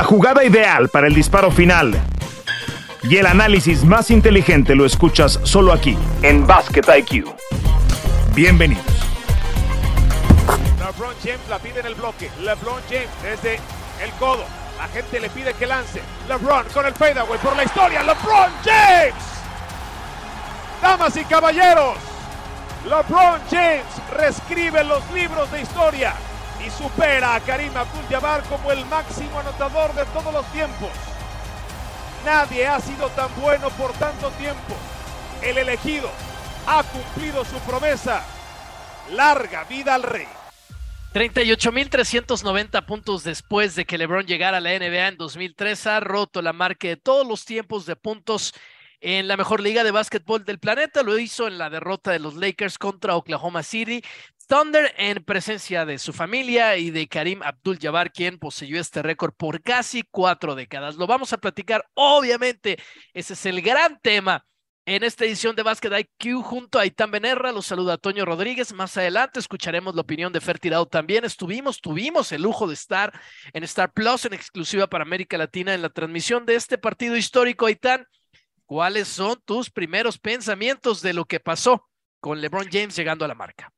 La jugada ideal para el disparo final y el análisis más inteligente lo escuchas solo aquí, en Basket IQ. Bienvenidos. LeBron James la pide en el bloque. LeBron James desde el codo. La gente le pide que lance. LeBron con el fadeaway por la historia. LeBron James. Damas y caballeros, LeBron James reescribe los libros de historia y supera a Karim Abdul-Jabbar como el máximo anotador de todos los tiempos. Nadie ha sido tan bueno por tanto tiempo. El elegido ha cumplido su promesa. Larga vida al rey. 38.390 puntos después de que LeBron llegara a la NBA en 2003, ha roto la marca de todos los tiempos de puntos en la mejor liga de básquetbol del planeta. Lo hizo en la derrota de los Lakers contra Oklahoma City. Thunder en presencia de su familia y de Karim Abdul-Jabbar, quien poseyó este récord por casi cuatro décadas. Lo vamos a platicar, obviamente, ese es el gran tema en esta edición de Basket IQ junto a Itán Benerra. Los saluda Toño Rodríguez. Más adelante escucharemos la opinión de Fer Tirado también. Estuvimos, tuvimos el lujo de estar en Star Plus en exclusiva para América Latina en la transmisión de este partido histórico. Itán, ¿cuáles son tus primeros pensamientos de lo que pasó con LeBron James llegando a la marca?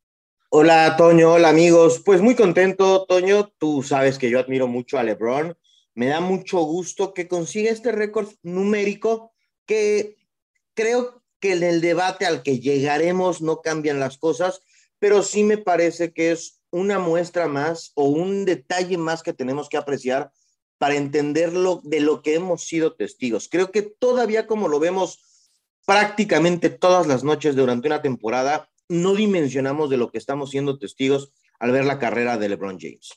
Hola, Toño. Hola, amigos. Pues muy contento, Toño. Tú sabes que yo admiro mucho a LeBron. Me da mucho gusto que consiga este récord numérico que creo que en el debate al que llegaremos no cambian las cosas, pero sí me parece que es una muestra más o un detalle más que tenemos que apreciar para entenderlo de lo que hemos sido testigos. Creo que todavía como lo vemos prácticamente todas las noches durante una temporada, no dimensionamos de lo que estamos siendo testigos al ver la carrera de LeBron James.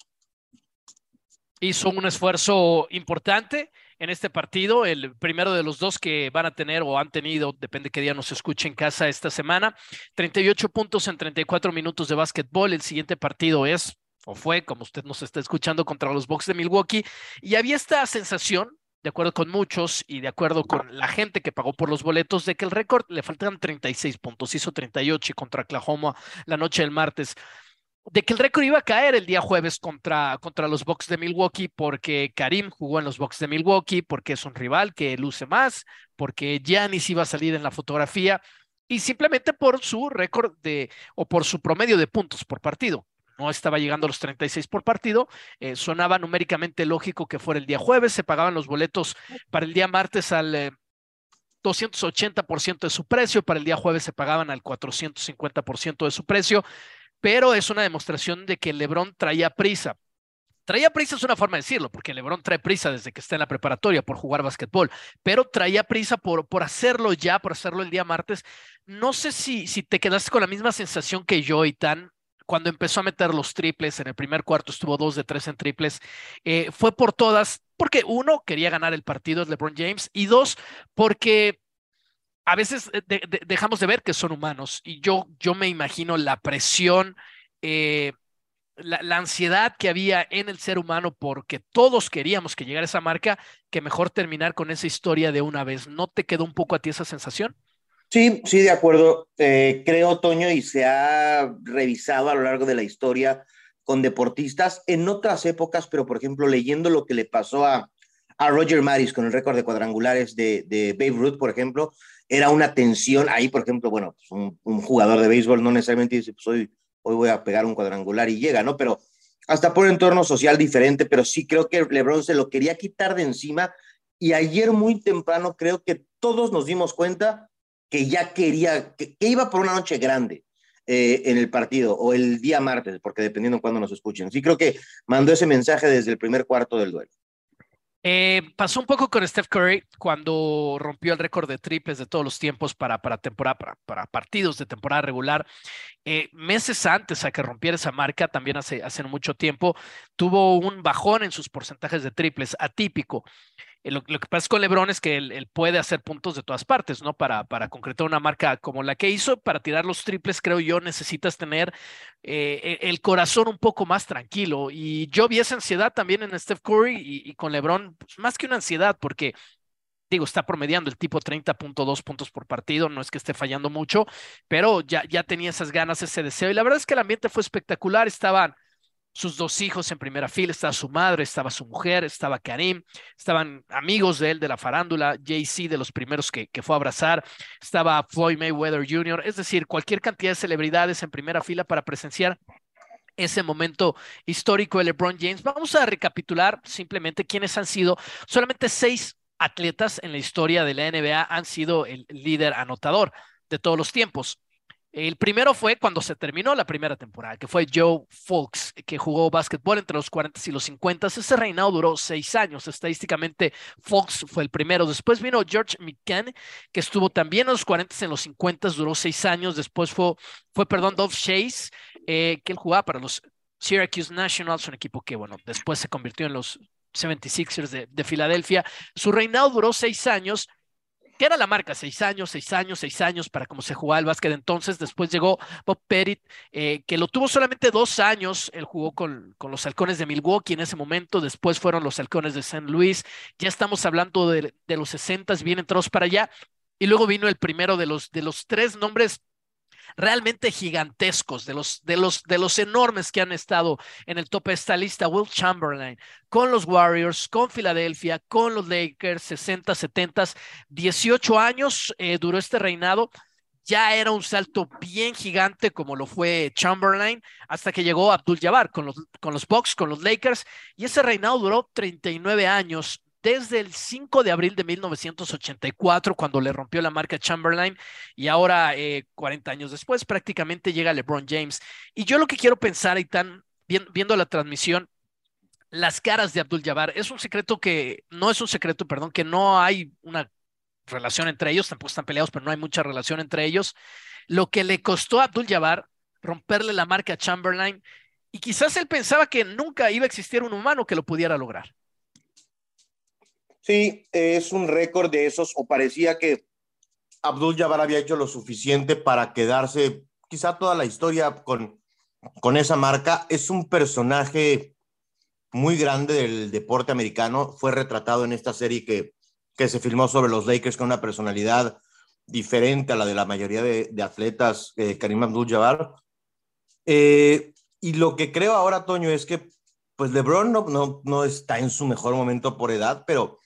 Hizo un esfuerzo importante en este partido, el primero de los dos que van a tener o han tenido, depende qué día nos escuche en casa esta semana, 38 puntos en 34 minutos de básquetbol. El siguiente partido es, o fue, como usted nos está escuchando, contra los Bucks de Milwaukee. Y había esta sensación, de acuerdo con muchos y de acuerdo con la gente que pagó por los boletos, de que el récord le faltan 36 puntos, hizo 38 contra Oklahoma la noche del martes, de que el récord iba a caer el día jueves contra, contra los Bucks de Milwaukee porque Karim jugó en los Bucks de Milwaukee, porque es un rival que luce más, porque Giannis iba a salir en la fotografía y simplemente por su récord de o por su promedio de puntos por partido no estaba llegando a los 36 por partido, eh, sonaba numéricamente lógico que fuera el día jueves, se pagaban los boletos para el día martes al eh, 280% de su precio, para el día jueves se pagaban al 450% de su precio, pero es una demostración de que Lebron traía prisa. Traía prisa es una forma de decirlo, porque Lebron trae prisa desde que está en la preparatoria por jugar básquetbol, pero traía prisa por, por hacerlo ya, por hacerlo el día martes. No sé si, si te quedaste con la misma sensación que yo, y tan cuando empezó a meter los triples, en el primer cuarto estuvo dos de tres en triples, eh, fue por todas, porque uno, quería ganar el partido, es LeBron James, y dos, porque a veces eh, dejamos de ver que son humanos, y yo, yo me imagino la presión, eh, la, la, ansiedad que había en el ser humano porque todos queríamos que llegara esa marca, que mejor terminar con esa historia de una vez. ¿No te quedó un poco a ti esa sensación? Sí, sí, de acuerdo. Eh, creo, Toño, y se ha revisado a lo largo de la historia con deportistas en otras épocas, pero por ejemplo, leyendo lo que le pasó a, a Roger Maris con el récord de cuadrangulares de, Babe Ruth, por ejemplo, era una tensión. Ahí, por ejemplo, bueno, pues un, un, jugador de béisbol no necesariamente dice, pues hoy, hoy voy a pegar un cuadrangular y llega, ¿no? Pero hasta por un entorno social diferente, pero sí creo que LeBron se lo quería quitar de encima y ayer muy temprano creo que todos nos dimos cuenta que ya quería, que, iba por una noche grande eh, en el partido o el día martes, porque dependiendo de cuándo nos escuchen. Sí creo que mandó ese mensaje desde el primer cuarto del duelo. Eh, pasó un poco con Steph Curry cuando rompió el récord de triples de todos los tiempos para, para temporada, para, para partidos de temporada regular. Eh, meses antes a que rompiera esa marca, también hace, hace mucho tiempo, tuvo un bajón en sus porcentajes de triples, atípico. Eh, lo, que pasa con LeBron es que él, puede hacer puntos de todas partes, ¿no? Para, para concretar una marca como la que hizo, para tirar los triples, creo yo, necesitas tener eh, el corazón un poco más tranquilo. Y yo vi esa ansiedad también en Steph Curry y, y con LeBron, pues, más que una ansiedad, porque digo, está promediando el tipo 30.2 puntos por partido, no es que esté fallando mucho, pero ya, ya tenía esas ganas, ese deseo. Y la verdad es que el ambiente fue espectacular, estaban sus dos hijos en primera fila, estaba su madre, estaba su mujer, estaba Karim, estaban amigos de él de la farándula, Jay-Z de los primeros que, que, fue a abrazar, estaba Floyd Mayweather Jr., es decir, cualquier cantidad de celebridades en primera fila para presenciar ese momento histórico de LeBron James. Vamos a recapitular simplemente quiénes han sido solamente seis atletas en la historia de la NBA han sido el líder anotador de todos los tiempos. El primero fue cuando se terminó la primera temporada, que fue Joe Fulks, que jugó básquetbol entre los 40 y los 50. Ese reinado duró seis años. Estadísticamente, Fulks fue el primero. Después vino George McCann, que estuvo también en los 40 y en los 50, duró seis años. Después fue, fue perdón, Dove Chase, eh, que él jugaba para los Syracuse Nationals, un equipo que, bueno, después se convirtió en los 76ers de, de Filadelfia. Su reinado duró seis años que era la marca, seis años, seis años, seis años para cómo se jugaba el básquet entonces. Después llegó Bob Pettit, eh, que lo tuvo solamente dos años. Él jugó con, con, los halcones de Milwaukee en ese momento. Después fueron los halcones de St. Louis. Ya estamos hablando de, de los 60, bien entrados para allá. Y luego vino el primero de los, de los tres nombres realmente gigantescos, de los, de los, de los enormes que han estado en el tope de esta lista, Will Chamberlain, con los Warriors, con Filadelfia, con los Lakers, 60, 70, 18 años eh, duró este reinado. Ya era un salto bien gigante como lo fue Chamberlain hasta que llegó Abdul Jabbar con los, con los Bucks, con los Lakers y ese reinado duró 39 años desde el 5 de abril de 1984, cuando le rompió la marca Chamberlain, y ahora, 40 eh, años después, prácticamente llega LeBron James. Y yo lo que quiero pensar, y tan viendo la transmisión, las caras de Abdul Jabbar, es un secreto que, no es un secreto, perdón, que no hay una relación entre ellos, tampoco están peleados, pero no hay mucha relación entre ellos. Lo que le costó a Abdul Jabbar romperle la marca Chamberlain, y quizás él pensaba que nunca iba a existir un humano que lo pudiera lograr. Sí, es un récord de esos, o parecía que Abdul Jabbar había hecho lo suficiente para quedarse quizá toda la historia con, con esa marca. Es un personaje muy grande del deporte americano. Fue retratado en esta serie que, que se filmó sobre los Lakers con una personalidad diferente a la de la mayoría de, atletas, eh, Karim Abdul Jabbar. Eh, y lo que creo ahora, Toño, es que pues LeBron no, no, no está en su mejor momento por edad, pero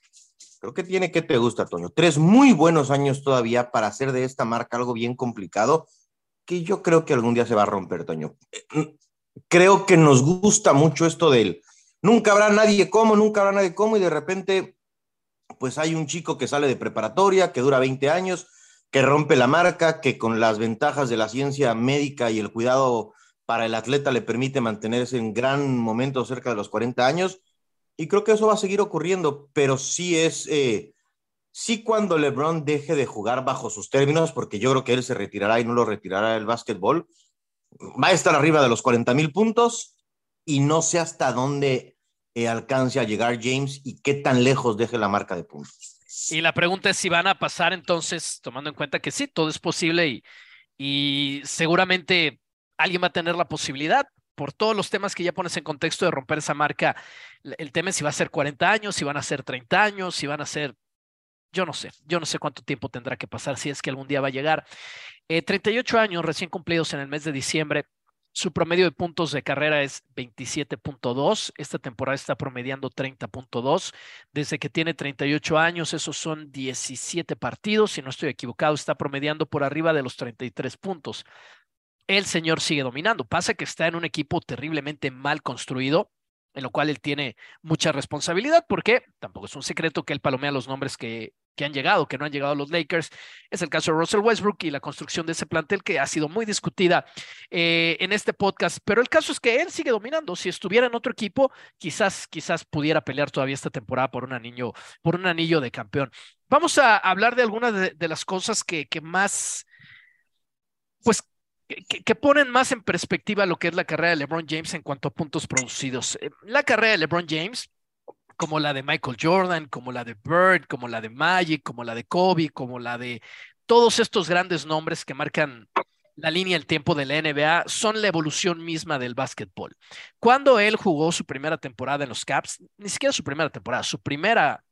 Creo que tiene que te gusta, Toño. Tres muy buenos años todavía para hacer de esta marca algo bien complicado que yo creo que algún día se va a romper, Toño. Eh, creo que nos gusta mucho esto del nunca habrá nadie como, nunca habrá nadie como y de repente pues hay un chico que sale de preparatoria, que dura 20 años, que rompe la marca, que con las ventajas de la ciencia médica y el cuidado para el atleta le permite mantenerse en gran momento cerca de los 40 años y creo que eso va a seguir ocurriendo, pero sí es, eh, sí cuando LeBron deje de jugar bajo sus términos, porque yo creo que él se retirará y no lo retirará el básquetbol, va a estar arriba de los 40 mil puntos y no sé hasta dónde eh, alcance a llegar James y qué tan lejos deje la marca de puntos. Y la pregunta es si van a pasar entonces, tomando en cuenta que sí, todo es posible y, y seguramente alguien va a tener la posibilidad, por todos los temas que ya pones en contexto de romper esa marca, el tema es si va a ser 40 años, si van a ser 30 años, si van a ser, yo no sé, yo no sé cuánto tiempo tendrá que pasar, si es que algún día va a llegar. 38 eh, años recién cumplidos en el mes de diciembre, su promedio de puntos de carrera es 27.2. Esta temporada está promediando 30.2. Desde que tiene 38 años, esos son 17 partidos. Si no estoy equivocado, está promediando por arriba de los 33 puntos el señor sigue dominando. Pasa que está en un equipo terriblemente mal construido, en lo cual él tiene mucha responsabilidad, porque tampoco es un secreto que él palomea los nombres que, que han llegado, que no han llegado a los Lakers. Es el caso de Russell Westbrook y la construcción de ese plantel que ha sido muy discutida eh, en este podcast. Pero el caso es que él sigue dominando. Si estuviera en otro equipo, quizás, quizás pudiera pelear todavía esta temporada por un anillo, por un anillo de campeón. Vamos a hablar de algunas de, de las cosas que, que más, pues que, ponen más en perspectiva lo que es la carrera de LeBron James en cuanto a puntos producidos. Eh, la carrera de LeBron James, como la de Michael Jordan, como la de Bird, como la de Magic, como la de Kobe, como la de todos estos grandes nombres que marcan la línea del tiempo de la NBA, son la evolución misma del básquetbol. Cuando él jugó su primera temporada en los Caps, ni siquiera su primera temporada, su primera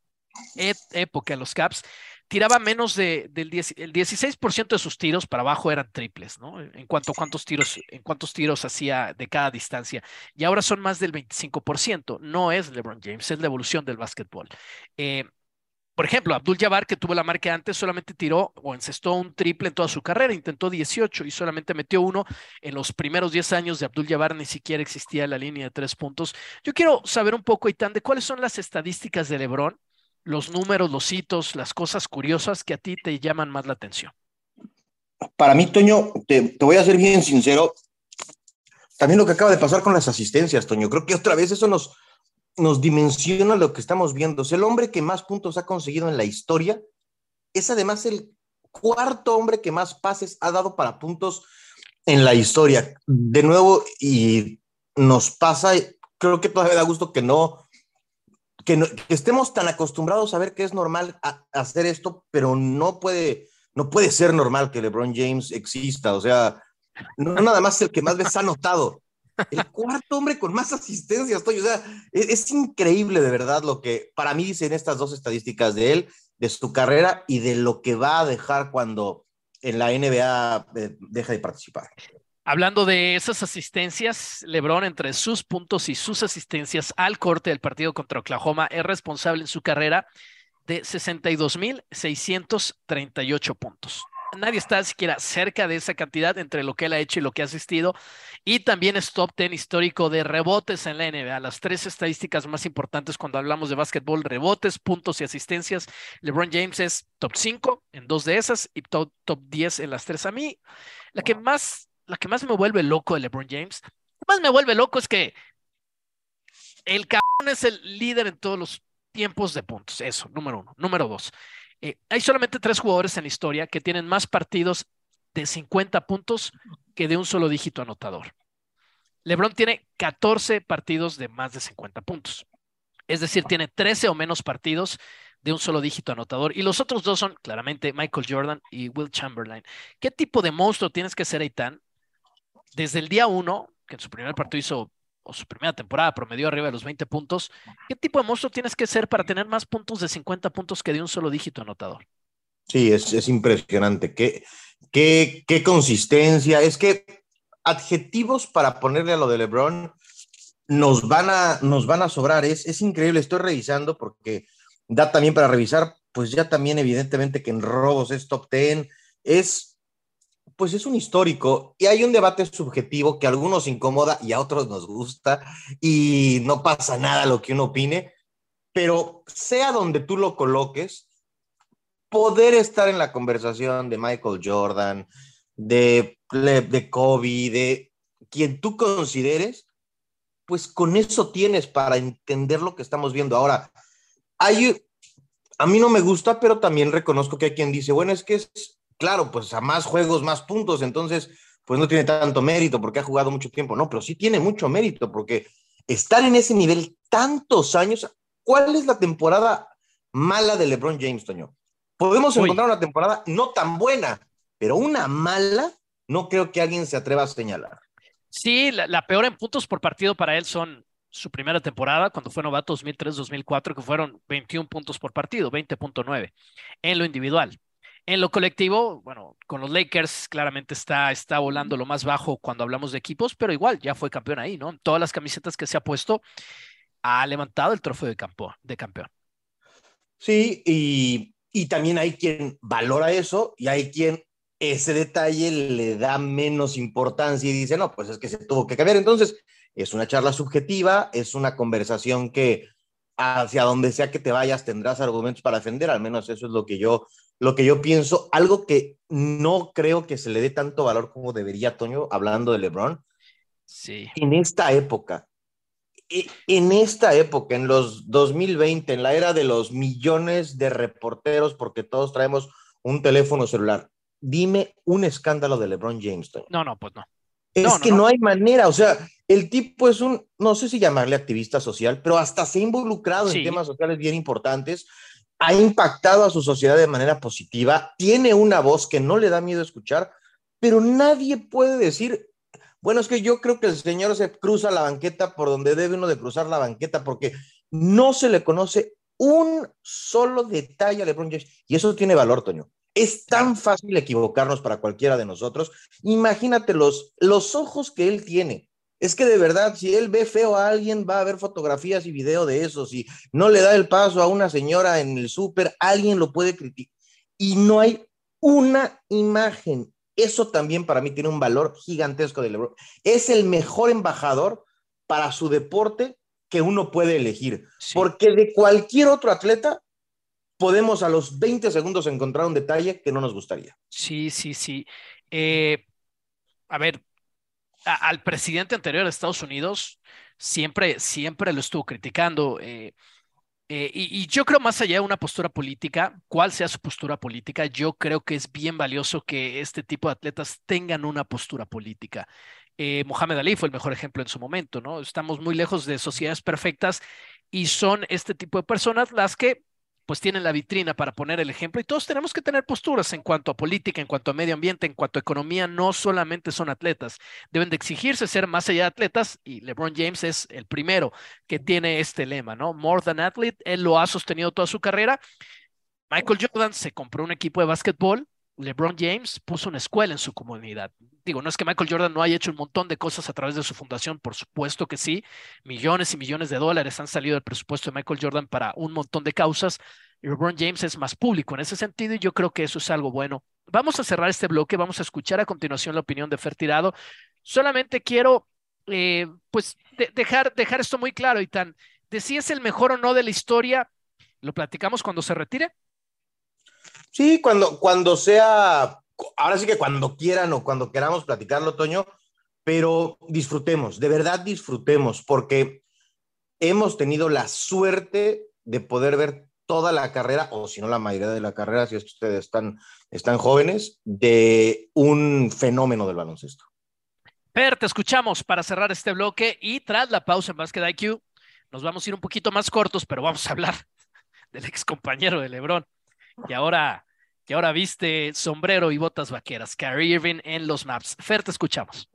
época en los Caps, tiraba menos de, del 10, el 16% de sus tiros para abajo eran triples, ¿no? En cuanto a cuántos tiros, en cuántos tiros hacía de cada distancia. Y ahora son más del 25%. No es LeBron James, es la evolución del básquetbol. Eh, por ejemplo, Abdul Jabbar, que tuvo la marca antes, solamente tiró o encestó un triple en toda su carrera, intentó 18 y solamente metió uno. En los primeros 10 años de Abdul Jabbar ni siquiera existía la línea de tres puntos. Yo quiero saber un poco, Itán, de cuáles son las estadísticas de LeBron, los números, los hitos, las cosas curiosas que a ti te llaman más la atención. Para mí, Toño, te, voy a ser bien sincero. También lo que acaba de pasar con las asistencias, Toño. Creo que otra vez eso nos, nos dimensiona lo que estamos viendo. Es el hombre que más puntos ha conseguido en la historia. Es además el cuarto hombre que más pases ha dado para puntos en la historia. De nuevo, y nos pasa, creo que todavía da gusto que no, que, estemos tan acostumbrados a ver que es normal hacer esto, pero no puede, no puede ser normal que LeBron James exista. O sea, no nada más el que más veces ha notado, el cuarto hombre con más asistencias, estoy, o sea, es, es, increíble de verdad lo que para mí dicen estas dos estadísticas de él, de su carrera y de lo que va a dejar cuando en la NBA eh, deja de participar. Hablando de esas asistencias, LeBron entre sus puntos y sus asistencias al corte del partido contra Oklahoma es responsable en su carrera de 62.638 puntos nadie está siquiera cerca de esa cantidad entre lo que él ha hecho y lo que ha asistido. Y también es top 10 histórico de rebotes en la NBA. Las tres estadísticas más importantes cuando hablamos de básquetbol, rebotes, puntos y asistencias. LeBron James es top 5 en dos de esas y top, top 10 en las tres. A mí, la que más, la que más me vuelve loco de LeBron James, más me vuelve loco es que el cabrón es el líder en todos los tiempos de puntos. Eso, número uno. Número dos. Eh, hay solamente tres jugadores en la historia que tienen más partidos de 50 puntos que de un solo dígito anotador. LeBron tiene 14 partidos de más de 50 puntos. Es decir, tiene 13 o menos partidos de un solo dígito anotador. Y los otros dos son claramente Michael Jordan y Will Chamberlain. ¿Qué tipo de monstruo tienes que ser, Aitan? Desde el día uno, que en su primer partido hizo o su primera temporada promedió arriba de los 20 puntos, ¿qué tipo de monstruo tienes que ser para tener más puntos de 50 puntos que de un solo dígito anotador? Sí, es, es impresionante. ¿Qué, qué, qué consistencia. Es que adjetivos para ponerle a lo de LeBron nos van a, nos van a sobrar. Es, es increíble. Estoy revisando porque da también para revisar, pues ya también evidentemente que en robos es top 10. Es pues es un histórico y hay un debate subjetivo que a algunos incomoda y a otros nos gusta y no pasa nada lo que uno opine, pero sea donde tú lo coloques, poder estar en la conversación de Michael Jordan, de, de Kobe, de quien tú consideres, pues con eso tienes para entender lo que estamos viendo. Ahora, hay, a mí no me gusta, pero también reconozco que hay quien dice, bueno, es que es claro, pues a más juegos, más puntos, entonces, pues no tiene tanto mérito porque ha jugado mucho tiempo, no, pero sí tiene mucho mérito porque estar en ese nivel tantos años, ¿cuál es la temporada mala de LeBron James, Toño? Podemos encontrar una temporada no tan buena, pero una mala, no creo que alguien se atreva a señalar. Sí, la, la peor en puntos por partido para él son su primera temporada, cuando fue novato 2003-2004, que fueron 21 puntos por partido, 20.9 en lo individual. En lo colectivo, bueno, con los Lakers claramente está, está volando lo más bajo cuando hablamos de equipos, pero igual ya fue campeón ahí, ¿no? Todas las camisetas que se ha puesto, ha levantado el trofeo de, campo, de campeón. Sí, y, y también hay quien valora eso y hay quien ese detalle le da menos importancia y dice, no, pues es que se tuvo que cambiar. Entonces, es una charla subjetiva, es una conversación que hacia donde sea que te vayas tendrás argumentos para defender, al menos eso es lo que yo lo que yo pienso, algo que no creo que se le dé tanto valor como debería, Toño, hablando de LeBron. Sí. En esta época, e, en esta época, en los 2020, en la era de los millones de reporteros, porque todos traemos un teléfono celular, dime un escándalo de LeBron James. Toño. No, no, pues no. Es que no, hay manera, o sea, el tipo es un, no sé si llamarle activista social, pero hasta se ha involucrado en temas sociales bien importantes ha impactado a su sociedad de manera positiva, tiene una voz que no le da miedo escuchar, pero nadie puede decir, bueno, es que yo creo que el señor se cruza la banqueta por donde debe uno de cruzar la banqueta, porque no se le conoce un solo detalle a LeBron James. Y eso tiene valor, Toño. Es tan fácil equivocarnos para cualquiera de nosotros. Imagínate los, los ojos que él tiene. Es que de verdad, si él ve feo a alguien, va a ver fotografías y video de eso. Si no le da el paso a una señora en el súper, alguien lo puede criticar. Y no hay una imagen. Eso también para mí tiene un valor gigantesco de LeBron. Es el mejor embajador para su deporte que uno puede elegir. Porque de cualquier otro atleta podemos a los 20 segundos encontrar un detalle que no nos gustaría. Sí, sí, sí. Eh, a ver, al presidente anterior de Estados Unidos siempre, siempre lo estuvo criticando. Eh, eh, y, yo creo más allá de una postura política, cuál sea su postura política, yo creo que es bien valioso que este tipo de atletas tengan una postura política. Eh, Mohamed Ali fue el mejor ejemplo en su momento, ¿no? Estamos muy lejos de sociedades perfectas y son este tipo de personas las que pues tienen la vitrina para poner el ejemplo y todos tenemos que tener posturas en cuanto a política, en cuanto a medio ambiente, en cuanto a economía, no solamente son atletas, deben de exigirse ser más allá de atletas y LeBron James es el primero que tiene este lema, ¿no? More than athlete, él lo ha sostenido toda su carrera. Michael Jordan se compró un equipo de básquetbol, LeBron James puso una escuela en su comunidad. Digo, no es que Michael Jordan no haya hecho un montón de cosas a través de su fundación, por supuesto que sí. Millones y millones de dólares han salido del presupuesto de Michael Jordan para un montón de causas. LeBron James es más público en ese sentido y yo creo que eso es algo bueno. Vamos a cerrar este bloque, vamos a escuchar a continuación la opinión de Fer Tirado. Solamente quiero, eh, pues, dejar, dejar esto muy claro, y tan de si es el mejor o no de la historia, lo platicamos cuando se retire. Sí, cuando, cuando sea, ahora sí que cuando quieran o cuando queramos platicarlo, Toño, pero disfrutemos, de verdad disfrutemos, porque hemos tenido la suerte de poder ver toda la carrera, o si no la mayoría de la carrera, si es que ustedes están, están jóvenes, de un fenómeno del baloncesto. Per, te escuchamos para cerrar este bloque y tras la pausa en Basket IQ, nos vamos a ir un poquito más cortos, pero vamos a hablar del ex compañero de Lebron, y ahora que ahora viste sombrero y botas vaqueras. Kyrie Irving en los Maps. Fer, te escuchamos.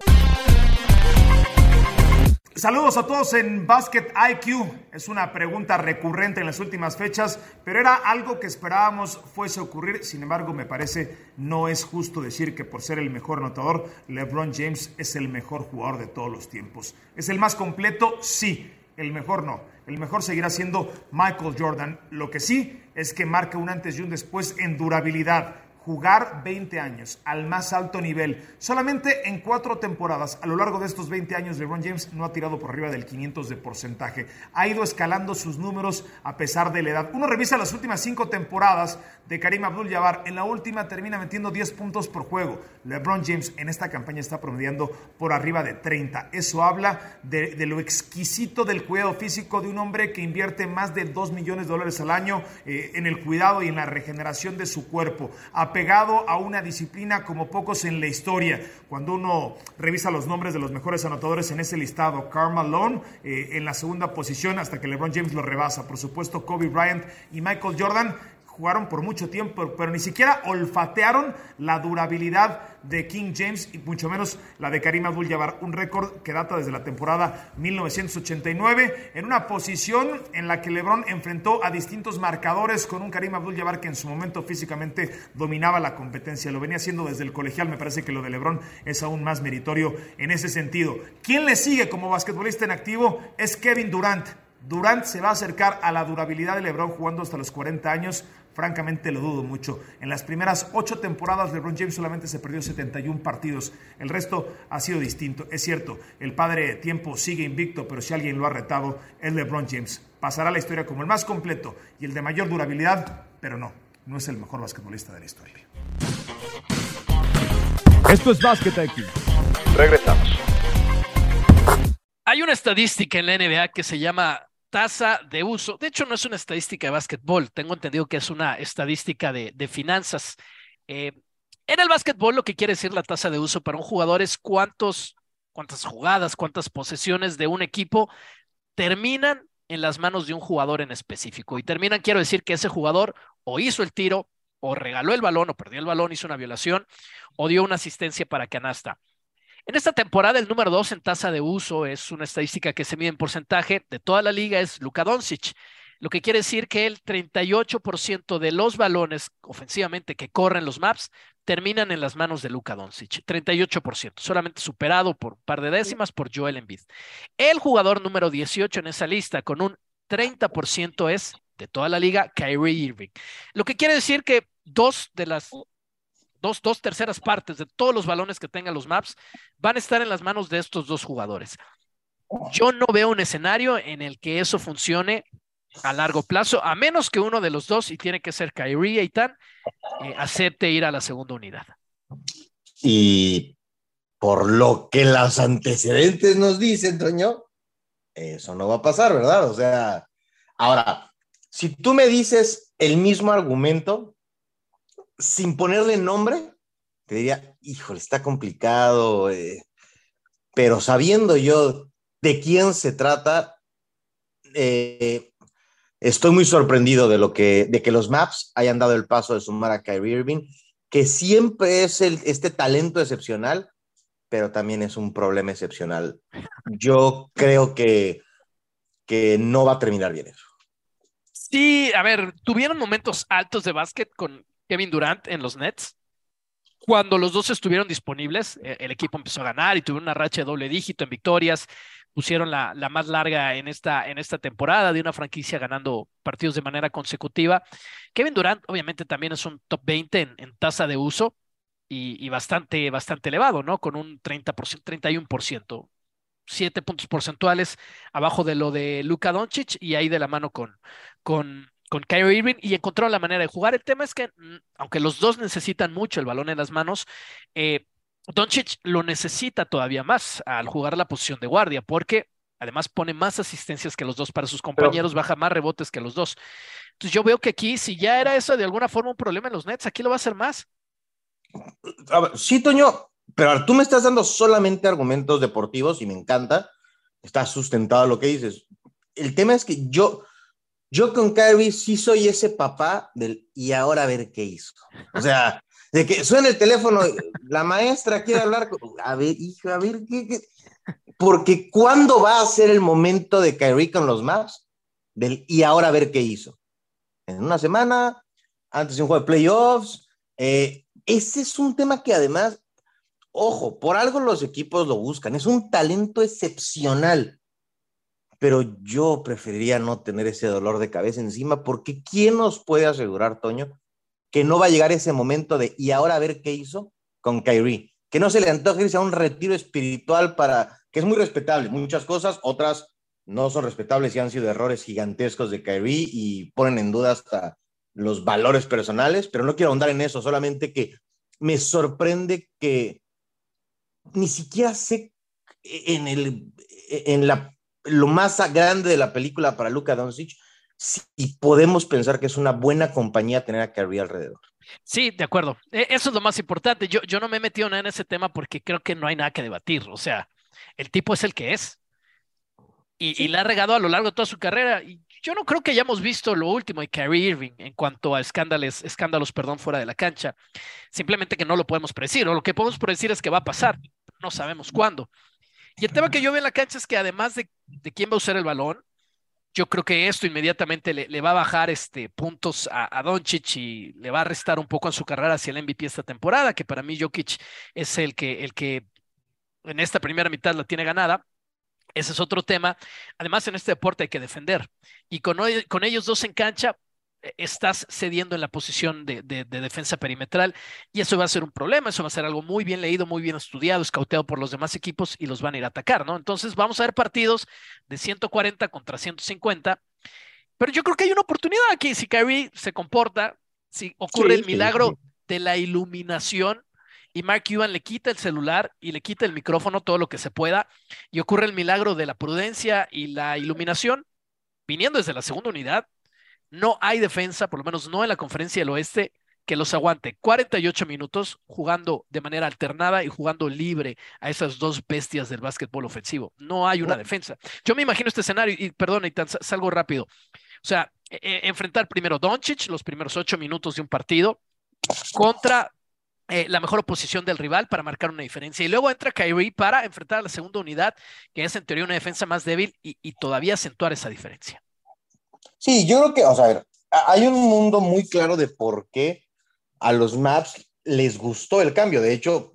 Saludos a todos en Basket IQ. Es una pregunta recurrente en las últimas fechas, pero era algo que esperábamos fuese a ocurrir. Sin embargo, me parece no es justo decir que por ser el mejor anotador, LeBron James es el mejor jugador de todos los tiempos. ¿Es el más completo? Sí. El mejor no. El mejor seguirá siendo Michael Jordan. Lo que sí es que marca un antes y un después en durabilidad jugar 20 años al más alto nivel. Solamente en cuatro temporadas, a lo largo de estos 20 años, LeBron James no ha tirado por arriba del 500 de porcentaje. Ha ido escalando sus números a pesar de la edad. Uno revisa las últimas cinco temporadas de Karim Abdul-Jabbar. En la última termina metiendo 10 puntos por juego. LeBron James en esta campaña está promediando por arriba de 30. Eso habla de, lo exquisito del cuidado físico de un hombre que invierte más de 2 millones de dólares al año eh, en el cuidado y en la regeneración de su cuerpo pegado a una disciplina como pocos en la historia. Cuando uno revisa los nombres de los mejores anotadores en ese listado, Karl Malone eh, en la segunda posición hasta que LeBron James lo rebasa. Por supuesto, Kobe Bryant y Michael Jordan jugaron por mucho tiempo, pero ni siquiera olfatearon la durabilidad de King James y mucho menos la de Karim Abdul-Jabbar, un récord que data desde la temporada 1989 en una posición en la que LeBron enfrentó a distintos marcadores con un Karim Abdul-Jabbar que en su momento físicamente dominaba la competencia, lo venía haciendo desde el colegial, me parece que lo de LeBron es aún más meritorio en ese sentido. ¿Quién le sigue como basquetbolista en activo? Es Kevin Durant. Durant se va a acercar a la durabilidad de LeBron jugando hasta los 40 años. Francamente lo dudo mucho. En las primeras ocho temporadas LeBron James solamente se perdió 71 partidos. El resto ha sido distinto. Es cierto, el padre de tiempo sigue invicto, pero si alguien lo ha retado es LeBron James. Pasará la historia como el más completo y el de mayor durabilidad, pero no, no es el mejor basquetbolista de la historia. Esto es Basket IQ. Regresamos. Hay una estadística en la NBA que se llama tasa de uso. De hecho, no es una estadística de básquetbol, tengo entendido que es una estadística de, finanzas. Eh, en el básquetbol, lo que quiere decir la tasa de uso para un jugador es cuántos, cuántas jugadas, cuántas posesiones de un equipo terminan en las manos de un jugador en específico. Y terminan, quiero decir que ese jugador o hizo el tiro, o regaló el balón, o perdió el balón, hizo una violación, o dio una asistencia para canasta. En esta temporada, el número dos en tasa de uso es una estadística que se mide en porcentaje de toda la liga, es Luka Doncic. lo que quiere decir que el 38% de los balones ofensivamente que corren los maps terminan en las manos de Luka Doncic, 38%, solamente superado por un par de décimas por Joel Embiid. El jugador número 18 en esa lista con un 30% es de toda la liga Kyrie Irving. Lo que quiere decir que dos de las dos, dos terceras partes de todos los balones que tengan los maps van a estar en las manos de estos dos jugadores. Yo no veo un escenario en el que eso funcione a largo plazo, a menos que uno de los dos, y tiene que ser Kyrie y Tan, eh, acepte ir a la segunda unidad. Y por lo que los antecedentes nos dicen, Toño, eso no va a pasar, ¿verdad? O sea, ahora, si tú me dices el mismo argumento, sin ponerle nombre, te diría, híjole, está complicado, eh, pero sabiendo yo de quién se trata, eh, Estoy muy sorprendido de lo que, de que los Maps hayan dado el paso de sumar a Kyrie Irving, que siempre es este talento excepcional, pero también es un problema excepcional. Yo creo que, que no va a terminar bien eso. Sí, a ver, tuvieron momentos altos de básquet con Kevin Durant en los Nets. Cuando los dos estuvieron disponibles, e, el equipo empezó a ganar y tuvo una racha de doble dígito en victorias pusieron la, la, más larga en esta, en esta temporada de una franquicia ganando partidos de manera consecutiva. Kevin Durant obviamente también es un top 20 en, tasa de uso y, bastante, bastante elevado, ¿no? Con un 30%, 31%, 7 puntos porcentuales abajo de lo de Luka Doncic y ahí de la mano con, con, con Kyrie Irving y encontraron la manera de jugar. El tema es que, mm, aunque los dos necesitan mucho el balón en las manos, eh, Doncic lo necesita todavía más al jugar la posición de guardia, porque además pone más asistencias que los dos para sus compañeros, baja más rebotes que los dos. Entonces yo veo que aquí, si ya era eso de alguna forma un problema en los Nets, aquí lo va a hacer más. sí, Toño, pero tú me estás dando solamente argumentos deportivos y me encanta. Está sustentado lo que dices. El tema es que yo, yo con Kyrie sí soy ese papá del y ahora a ver qué hizo. O sea, de que suena el teléfono, la maestra quiere hablar, a ver, hijo, a ver, ¿qué, Porque ¿cuándo va a ser el momento de Kyrie con los Maps? Del, y ahora a ver qué hizo. En una semana, antes de un juego de playoffs. Eh, ese es un tema que además, ojo, por algo los equipos lo buscan, es un talento excepcional. Pero yo preferiría no tener ese dolor de cabeza encima, porque ¿quién nos puede asegurar, Toño, que no va a llegar ese momento de y ahora a ver qué hizo con Kyrie. Que no se le antoje irse a un retiro espiritual para, que es muy respetable, muchas cosas, otras no son respetables y han sido errores gigantescos de Kyrie y ponen en duda hasta los valores personales, pero no quiero ahondar en eso, solamente que me sorprende que ni siquiera sé en, el, en la, lo más grande de la película para Luka Doncic, y podemos pensar que es una buena compañía tener a Kyrie alrededor. Sí, de acuerdo. E, eso es lo más importante. Yo, yo no me he metido nada en ese tema porque creo que no hay nada que debatir. O sea, el tipo es el que es. Y, y le ha regado a lo largo de toda su carrera. Y yo no creo que hayamos visto lo último de Kyrie Irving en cuanto a escándalos, escándalos perdón, fuera de la cancha. Simplemente que no lo podemos predecir. O lo que podemos predecir es que va a pasar. No sabemos cuándo. Y el tema que yo veo en la cancha es que además de, quién va a usar el balón, yo creo que esto inmediatamente le, va a bajar este, puntos a, a, Doncic y le va a restar un poco en su carrera hacia el MVP esta temporada, que para mí Jokic es el que, el que en esta primera mitad la tiene ganada. Ese es otro tema. Además, en este deporte hay que defender. Y con, con ellos dos en cancha, estás cediendo en la posición de, defensa perimetral y eso va a ser un problema, eso va a ser algo muy bien leído, muy bien estudiado, escauteado por los demás equipos y los van a ir a atacar, ¿no? Entonces vamos a ver partidos de 140 contra 150, pero yo creo que hay una oportunidad aquí, si Kyrie se comporta, si ocurre el milagro de la iluminación y Mark Cuban le quita el celular y le quita el micrófono, todo lo que se pueda, y ocurre el milagro de la prudencia y la iluminación, viniendo desde la segunda unidad, no hay defensa, por lo menos no en la conferencia del oeste, que los aguante 48 minutos jugando de manera alternada y jugando libre a esas dos bestias del básquetbol ofensivo. No hay una defensa. Yo me imagino este escenario, y perdón, y salgo rápido. O sea, e, e, enfrentar primero Doncic los primeros ocho minutos de un partido contra eh, la mejor oposición del rival para marcar una diferencia. Y luego entra Kyrie para enfrentar a la segunda unidad, que es en teoría una defensa más débil y todavía acentuar esa diferencia. Sí, yo creo que, o sea, a ver, hay un mundo muy claro de por qué a los Maps les gustó el cambio. De hecho,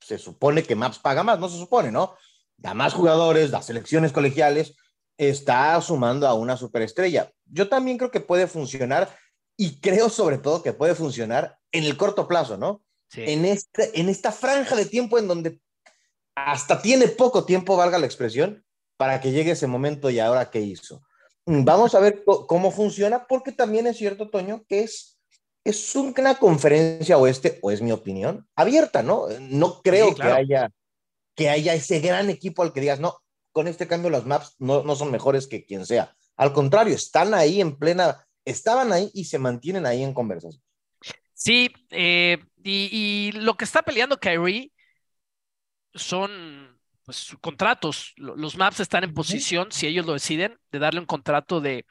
se supone que Maps paga más, no se supone, ¿no? Da más jugadores, da selecciones colegiales, está sumando a una superestrella. Yo también creo que puede funcionar y creo sobre todo que puede funcionar en el corto plazo, ¿no? En, este, en esta franja de tiempo en donde hasta tiene poco tiempo, valga la expresión, para que llegue ese momento y ahora qué hizo. Mm, vamos a ver cómo funciona, porque también es cierto, Toño, que es, es una conferencia oeste, o es mi opinión, abierta, ¿no? No creo que, haya, que haya ese gran equipo al que digas, no, con este cambio los maps no, no son mejores que quien sea. Al contrario, están ahí en plena, estaban ahí y se mantienen ahí en conversación. Sí, eh, y, lo que está peleando Kyrie son pues, contratos. Los Maps están en posición, si ellos lo deciden, de darle un contrato de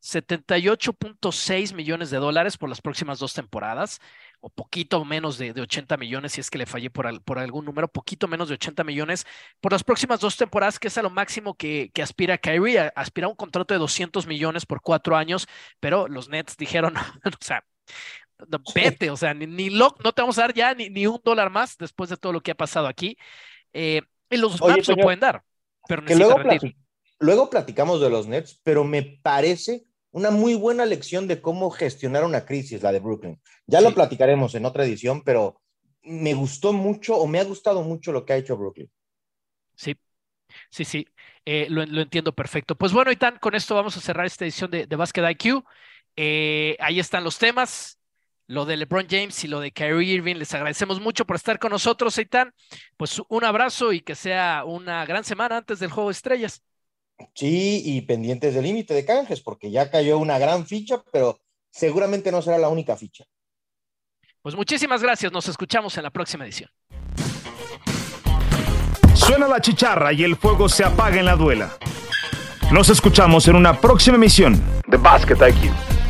78.6 millones de dólares por las próximas dos temporadas, o poquito menos de, 80 millones, si es que le fallé por, por, algún número, poquito menos de 80 millones por las próximas dos temporadas, que es a lo máximo que, que aspira Kyrie, aspira a un contrato de 200 millones por cuatro años, pero los Nets dijeron, o sea, vete, o sea, ni, ni no te vamos a dar ya ni, ni, un dólar más después de todo lo que ha pasado aquí. Eh, y los Maps lo pueden dar, pero luego, luego platicamos de los Nets, pero me parece una muy buena lección de cómo gestionar una crisis, la de Brooklyn. Ya lo platicaremos en otra edición, pero me gustó mucho o me ha gustado mucho lo que ha hecho Brooklyn. Sí, sí, sí, eh, lo, entiendo perfecto. Pues bueno, Itán, con esto vamos a cerrar esta edición de, de Basket IQ. Eh, ahí están los temas, lo de LeBron James y lo de Kyrie Irving. Les agradecemos mucho por estar con nosotros, Itán. Pues un abrazo y que sea una gran semana antes del Juego de Estrellas. Sí, y pendientes del límite de canjes, porque ya cayó una gran ficha, pero seguramente no será la única ficha. Pues muchísimas gracias, nos escuchamos en la próxima edición. Suena la chicharra y el fuego se apaga en la duela. Nos escuchamos en una próxima emisión de Basket IQ.